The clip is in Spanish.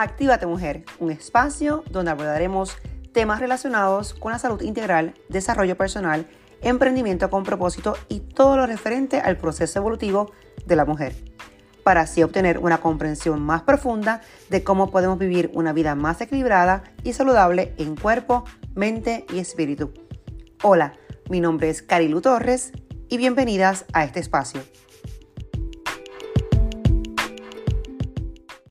Actívate Mujer, un espacio donde abordaremos temas relacionados con la salud integral, desarrollo personal, emprendimiento con propósito y todo lo referente al proceso evolutivo de la mujer, para así obtener una comprensión más profunda de cómo podemos vivir una vida más equilibrada y saludable en cuerpo, mente y espíritu. Hola, mi nombre es Carilu Torres y bienvenidas a este espacio.